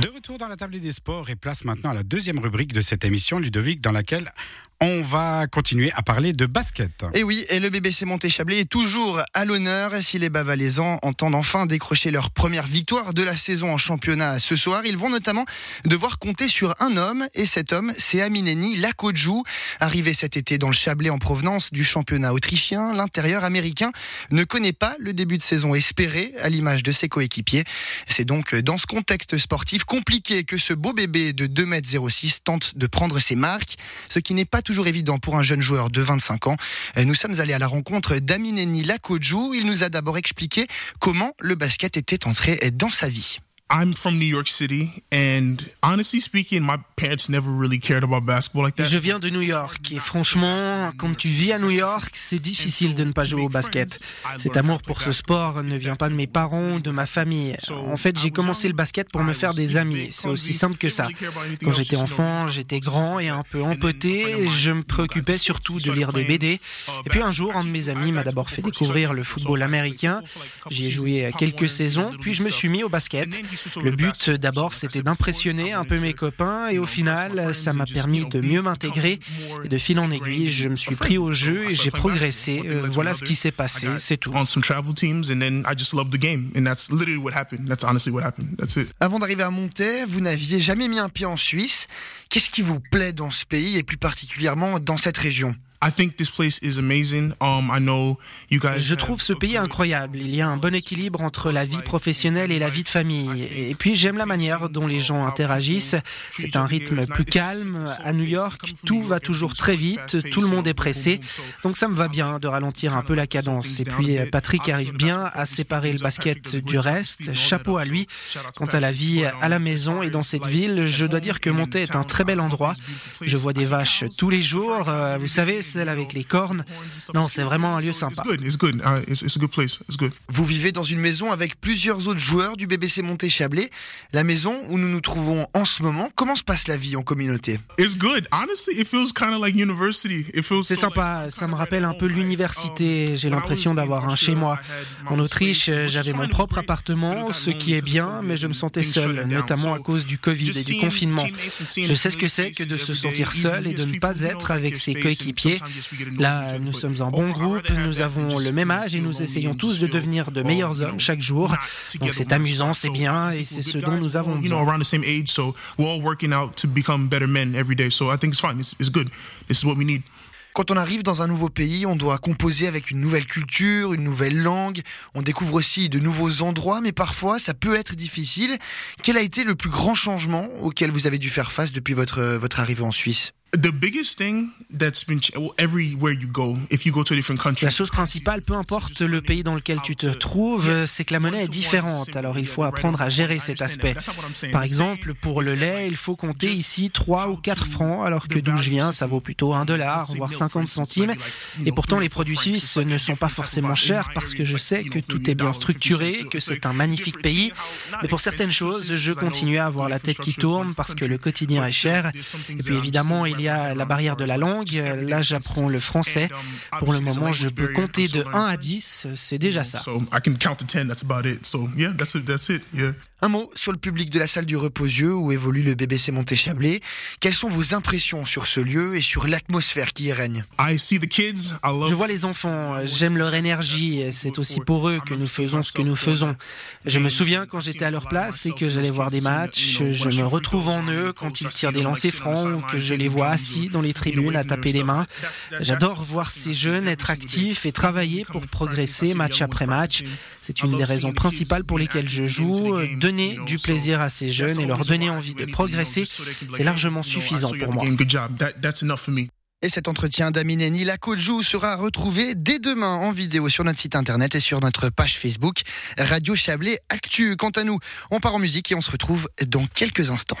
De retour dans la table des sports et place maintenant à la deuxième rubrique de cette émission, Ludovic, dans laquelle on va continuer à parler de basket. Et oui, et le BBC Monté-Chablais est toujours à l'honneur si les Bavalaisans entendent enfin décrocher leur première victoire de la saison en championnat ce soir. Ils vont notamment devoir compter sur un homme, et cet homme, c'est Amineni Lakodjou. Arrivé cet été dans le Chablais en provenance du championnat autrichien, l'intérieur américain ne connaît pas le début de saison espéré à l'image de ses coéquipiers. C'est donc dans ce contexte sportif compliqué que ce beau bébé de 2m06 tente de prendre ses marques, ce qui n'est pas toujours évident pour un jeune joueur de 25 ans. Nous sommes allés à la rencontre d'Amineni Lakodjou. Il nous a d'abord expliqué comment le basket était entré dans sa vie. I'm from New York City, and honestly speaking, my parents never really cared about basketball like that. Je viens de New York et franchement, quand tu vis à New York, c'est difficile de ne pas jouer au basket. Cet amour pour ce sport ne vient pas de mes parents ou de ma famille. En fait, j'ai commencé le basket pour me faire des amis. C'est aussi simple que ça. Quand j'étais enfant, j'étais grand et un peu empoté. Je me préoccupais surtout de lire des BD. Et puis un jour, un de mes amis m'a d'abord fait découvrir le football américain. J'y ai joué quelques saisons, puis je me suis mis au basket. Le but d'abord c'était d'impressionner un peu mes copains et au final ça m'a permis de mieux m'intégrer et de fil en aiguille je me suis pris au jeu et j'ai progressé. Euh, voilà ce qui s'est passé, c'est tout. Avant d'arriver à Montaix, vous n'aviez jamais mis un pied en Suisse. Qu'est-ce qui vous plaît dans ce pays et plus particulièrement dans cette région? Je trouve ce pays incroyable. Il y a un bon équilibre entre la vie professionnelle et la vie de famille. Et puis j'aime la manière dont les gens interagissent. C'est un rythme plus calme. À New York, tout va toujours très vite, tout le monde est pressé. Donc ça me va bien de ralentir un peu la cadence. Et puis Patrick arrive bien à séparer le basket du reste. Chapeau à lui. Quant à la vie à la maison et dans cette ville, je dois dire que Monté est un très bel endroit. Je vois des vaches tous les jours. Euh, vous savez, celle avec les cornes. Non, c'est vraiment un lieu sympa. Vous vivez dans une maison avec plusieurs autres joueurs du BBC Monté Chablais. La maison où nous nous trouvons en ce moment, comment se passe la vie en communauté? C'est sympa, ça me rappelle un peu l'université. J'ai l'impression d'avoir un chez moi. En Autriche, j'avais mon propre appartement, ce qui est bien, mais je me sentais seul, notamment à cause du Covid et du confinement. Je sais ce que c'est que de se sentir seul et de ne pas être avec ses coéquipiers. Là, nous sommes un bon groupe, nous avons le même âge et nous essayons tous de devenir de meilleurs hommes chaque jour. Donc c'est amusant, c'est bien et c'est ce dont nous avons besoin. Quand on arrive dans un nouveau pays, on doit composer avec une nouvelle culture, une nouvelle langue. On découvre aussi de nouveaux endroits, mais parfois ça peut être difficile. Quel a été le plus grand changement auquel vous avez dû faire face depuis votre, votre arrivée en Suisse? La chose principale, peu importe le pays dans lequel tu te trouves, c'est que la monnaie est différente. Alors il faut apprendre à gérer cet aspect. Par exemple, pour le lait, il faut compter ici 3 ou 4 francs, alors que d'où je viens, ça vaut plutôt 1 dollar, voire 50 centimes. Et pourtant, les produits suisses ne sont pas forcément chers parce que je sais que tout est bien structuré, que c'est un magnifique pays. Mais pour certaines choses, je continue à avoir la tête qui tourne parce que le quotidien est cher. Et puis évidemment, il y a la barrière de la langue. Là, j'apprends le français. Pour le moment, je peux compter de 1 à 10. C'est déjà ça. Un mot sur le public de la salle du Reposieux où évolue le BBC Monté-Chablais. Quelles sont vos impressions sur ce lieu et sur l'atmosphère qui y règne? Je vois les enfants, j'aime leur énergie. C'est aussi pour eux que nous faisons ce que nous faisons. Je me souviens quand j'étais à leur place et que j'allais voir des matchs, je me retrouve en eux quand ils tirent des lancers francs ou que je les vois assis dans les tribunes à taper les mains. J'adore voir ces jeunes être actifs et travailler pour progresser match après match. C'est une des raisons principales pour lesquelles je joue donner du plaisir à ces jeunes et leur donner envie de progresser, c'est largement suffisant pour moi. Et cet entretien d'Amineni Lakodjou sera retrouvé dès demain en vidéo sur notre site internet et sur notre page Facebook Radio Chablais Actu. Quant à nous, on part en musique et on se retrouve dans quelques instants.